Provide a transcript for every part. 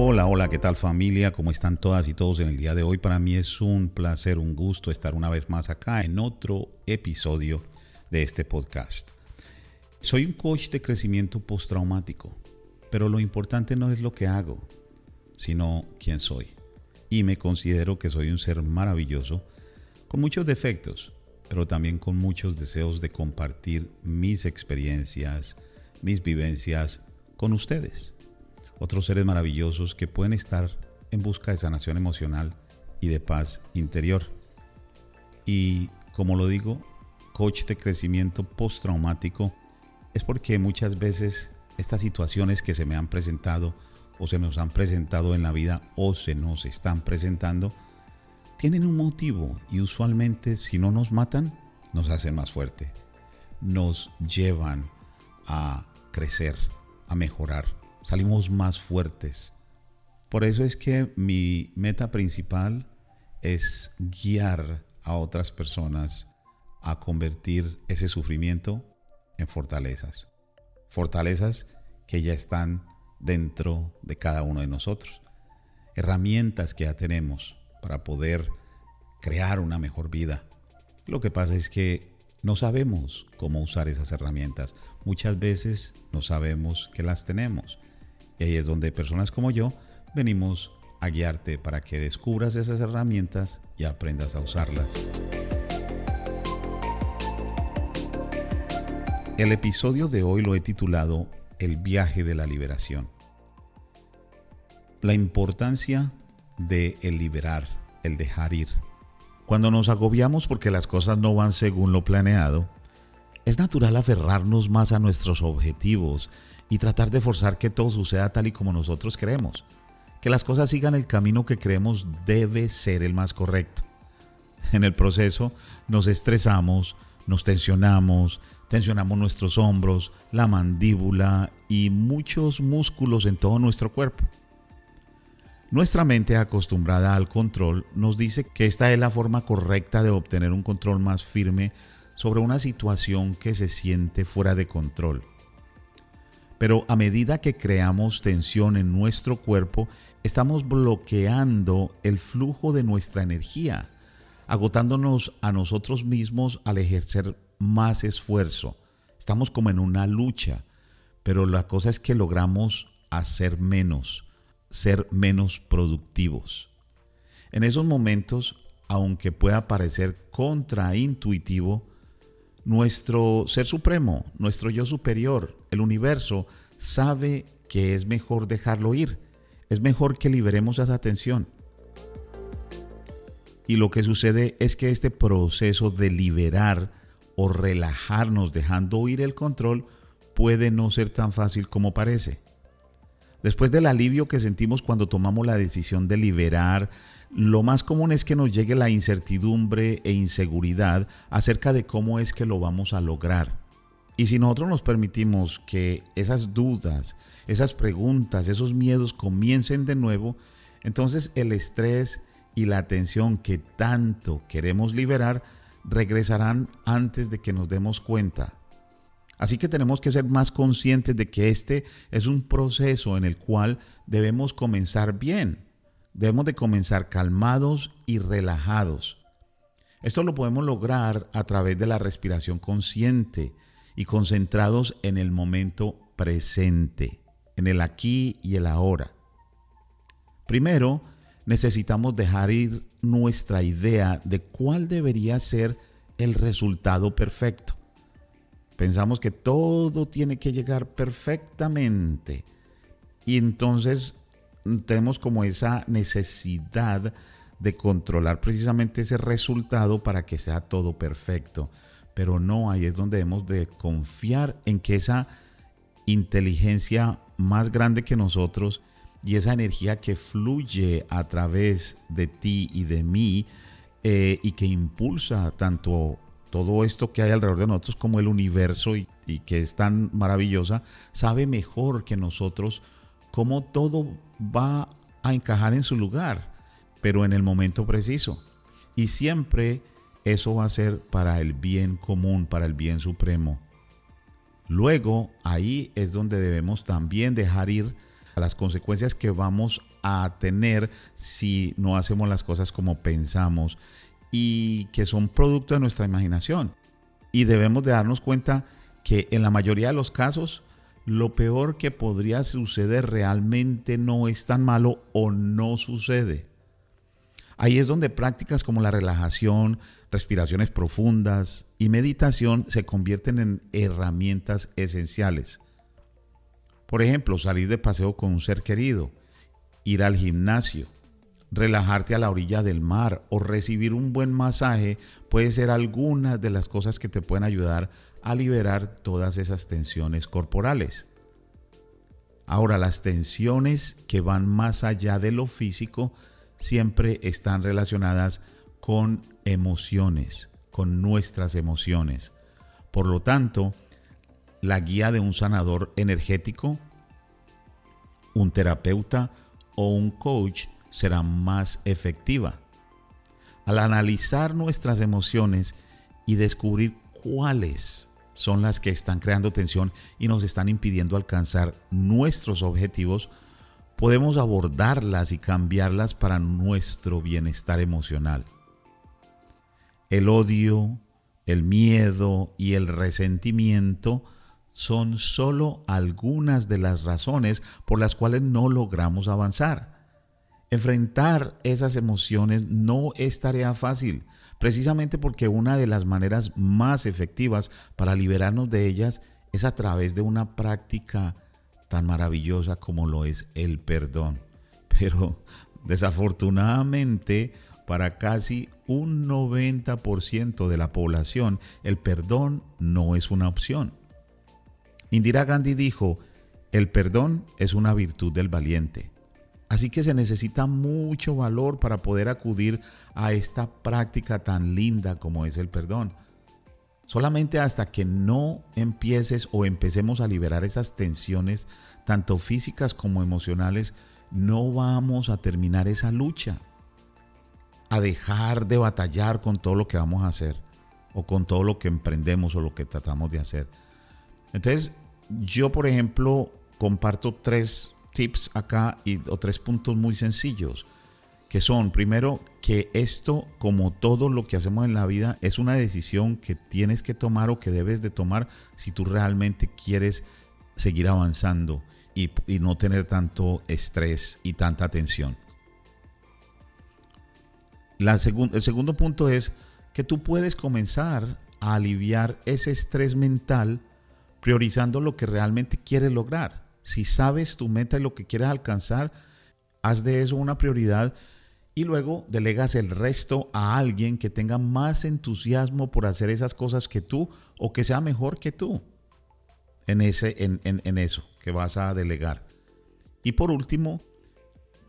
Hola, hola, ¿qué tal familia? ¿Cómo están todas y todos en el día de hoy? Para mí es un placer, un gusto estar una vez más acá en otro episodio de este podcast. Soy un coach de crecimiento postraumático, pero lo importante no es lo que hago, sino quién soy. Y me considero que soy un ser maravilloso, con muchos defectos, pero también con muchos deseos de compartir mis experiencias, mis vivencias con ustedes otros seres maravillosos que pueden estar en busca de sanación emocional y de paz interior. Y como lo digo, coach de crecimiento postraumático es porque muchas veces estas situaciones que se me han presentado o se nos han presentado en la vida o se nos están presentando tienen un motivo y usualmente si no nos matan nos hacen más fuerte, nos llevan a crecer, a mejorar salimos más fuertes. Por eso es que mi meta principal es guiar a otras personas a convertir ese sufrimiento en fortalezas. Fortalezas que ya están dentro de cada uno de nosotros. Herramientas que ya tenemos para poder crear una mejor vida. Lo que pasa es que no sabemos cómo usar esas herramientas. Muchas veces no sabemos que las tenemos. Y ahí es donde personas como yo venimos a guiarte para que descubras esas herramientas y aprendas a usarlas. El episodio de hoy lo he titulado El viaje de la liberación. La importancia de el liberar, el dejar ir. Cuando nos agobiamos porque las cosas no van según lo planeado, es natural aferrarnos más a nuestros objetivos y tratar de forzar que todo suceda tal y como nosotros creemos. Que las cosas sigan el camino que creemos debe ser el más correcto. En el proceso nos estresamos, nos tensionamos, tensionamos nuestros hombros, la mandíbula y muchos músculos en todo nuestro cuerpo. Nuestra mente acostumbrada al control nos dice que esta es la forma correcta de obtener un control más firme sobre una situación que se siente fuera de control. Pero a medida que creamos tensión en nuestro cuerpo, estamos bloqueando el flujo de nuestra energía, agotándonos a nosotros mismos al ejercer más esfuerzo. Estamos como en una lucha, pero la cosa es que logramos hacer menos, ser menos productivos. En esos momentos, aunque pueda parecer contraintuitivo, nuestro ser supremo, nuestro yo superior, el universo, sabe que es mejor dejarlo ir. Es mejor que liberemos esa tensión. Y lo que sucede es que este proceso de liberar o relajarnos dejando ir el control puede no ser tan fácil como parece. Después del alivio que sentimos cuando tomamos la decisión de liberar lo más común es que nos llegue la incertidumbre e inseguridad acerca de cómo es que lo vamos a lograr. Y si nosotros nos permitimos que esas dudas, esas preguntas, esos miedos comiencen de nuevo, entonces el estrés y la tensión que tanto queremos liberar regresarán antes de que nos demos cuenta. Así que tenemos que ser más conscientes de que este es un proceso en el cual debemos comenzar bien Debemos de comenzar calmados y relajados. Esto lo podemos lograr a través de la respiración consciente y concentrados en el momento presente, en el aquí y el ahora. Primero, necesitamos dejar ir nuestra idea de cuál debería ser el resultado perfecto. Pensamos que todo tiene que llegar perfectamente y entonces tenemos como esa necesidad de controlar precisamente ese resultado para que sea todo perfecto. Pero no, ahí es donde debemos de confiar en que esa inteligencia más grande que nosotros y esa energía que fluye a través de ti y de mí eh, y que impulsa tanto todo esto que hay alrededor de nosotros como el universo y que es tan maravillosa, sabe mejor que nosotros cómo todo va a encajar en su lugar, pero en el momento preciso. Y siempre eso va a ser para el bien común, para el bien supremo. Luego, ahí es donde debemos también dejar ir las consecuencias que vamos a tener si no hacemos las cosas como pensamos y que son producto de nuestra imaginación. Y debemos de darnos cuenta que en la mayoría de los casos lo peor que podría suceder realmente no es tan malo o no sucede. Ahí es donde prácticas como la relajación, respiraciones profundas y meditación se convierten en herramientas esenciales. Por ejemplo, salir de paseo con un ser querido, ir al gimnasio, relajarte a la orilla del mar o recibir un buen masaje puede ser algunas de las cosas que te pueden ayudar a liberar todas esas tensiones corporales. Ahora, las tensiones que van más allá de lo físico siempre están relacionadas con emociones, con nuestras emociones. Por lo tanto, la guía de un sanador energético, un terapeuta o un coach será más efectiva. Al analizar nuestras emociones y descubrir cuáles son las que están creando tensión y nos están impidiendo alcanzar nuestros objetivos, podemos abordarlas y cambiarlas para nuestro bienestar emocional. El odio, el miedo y el resentimiento son solo algunas de las razones por las cuales no logramos avanzar. Enfrentar esas emociones no es tarea fácil, precisamente porque una de las maneras más efectivas para liberarnos de ellas es a través de una práctica tan maravillosa como lo es el perdón. Pero desafortunadamente para casi un 90% de la población el perdón no es una opción. Indira Gandhi dijo, el perdón es una virtud del valiente. Así que se necesita mucho valor para poder acudir a esta práctica tan linda como es el perdón. Solamente hasta que no empieces o empecemos a liberar esas tensiones, tanto físicas como emocionales, no vamos a terminar esa lucha. A dejar de batallar con todo lo que vamos a hacer, o con todo lo que emprendemos o lo que tratamos de hacer. Entonces, yo, por ejemplo, comparto tres tips acá y, tres puntos muy sencillos, que son, primero, que esto, como todo lo que hacemos en la vida, es una decisión que tienes que tomar o que debes de tomar si tú realmente quieres seguir avanzando y, y no tener tanto estrés y tanta tensión. La el segundo punto es que tú puedes comenzar a aliviar ese estrés mental priorizando lo que realmente quieres lograr. Si sabes tu meta y lo que quieres alcanzar, haz de eso una prioridad y luego delegas el resto a alguien que tenga más entusiasmo por hacer esas cosas que tú o que sea mejor que tú en, ese, en, en eso que vas a delegar. Y por último,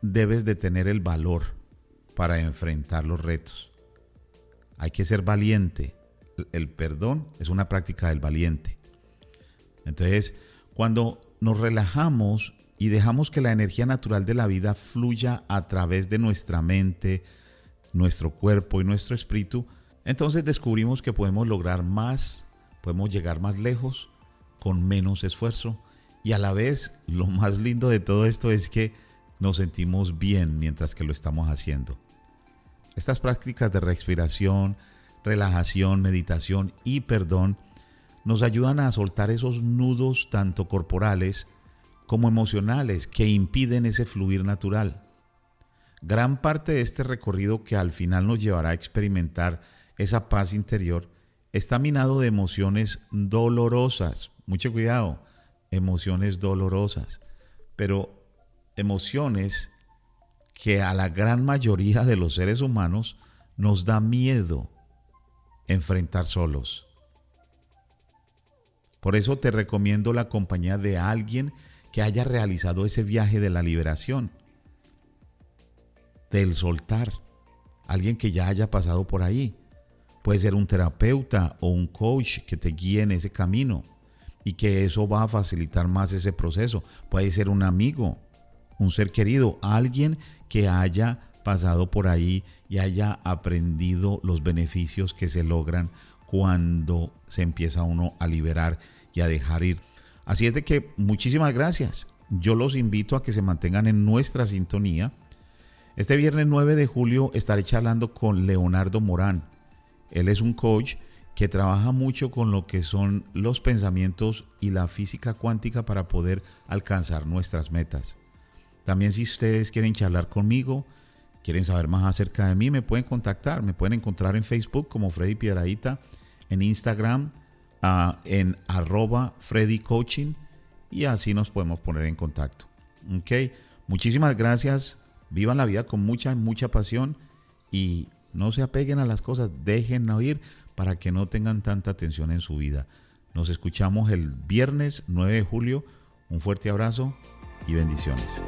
debes de tener el valor para enfrentar los retos. Hay que ser valiente. El perdón es una práctica del valiente. Entonces, cuando nos relajamos y dejamos que la energía natural de la vida fluya a través de nuestra mente, nuestro cuerpo y nuestro espíritu, entonces descubrimos que podemos lograr más, podemos llegar más lejos con menos esfuerzo y a la vez lo más lindo de todo esto es que nos sentimos bien mientras que lo estamos haciendo. Estas prácticas de respiración, relajación, meditación y perdón nos ayudan a soltar esos nudos tanto corporales como emocionales que impiden ese fluir natural. Gran parte de este recorrido que al final nos llevará a experimentar esa paz interior está minado de emociones dolorosas. Mucho cuidado, emociones dolorosas, pero emociones que a la gran mayoría de los seres humanos nos da miedo enfrentar solos. Por eso te recomiendo la compañía de alguien que haya realizado ese viaje de la liberación, del soltar, alguien que ya haya pasado por ahí. Puede ser un terapeuta o un coach que te guíe en ese camino y que eso va a facilitar más ese proceso. Puede ser un amigo, un ser querido, alguien que haya pasado por ahí y haya aprendido los beneficios que se logran cuando se empieza uno a liberar y a dejar ir. Así es de que muchísimas gracias. yo los invito a que se mantengan en nuestra sintonía. Este viernes 9 de julio estaré charlando con Leonardo Morán. Él es un coach que trabaja mucho con lo que son los pensamientos y la física cuántica para poder alcanzar nuestras metas. También si ustedes quieren charlar conmigo, quieren saber más acerca de mí, me pueden contactar. Me pueden encontrar en Facebook como Freddy Piedradita, en Instagram ah, en arroba Freddy Coaching y así nos podemos poner en contacto. Ok, muchísimas gracias. Vivan la vida con mucha, mucha pasión y no se apeguen a las cosas, dejen oír para que no tengan tanta atención en su vida. Nos escuchamos el viernes 9 de julio. Un fuerte abrazo y bendiciones.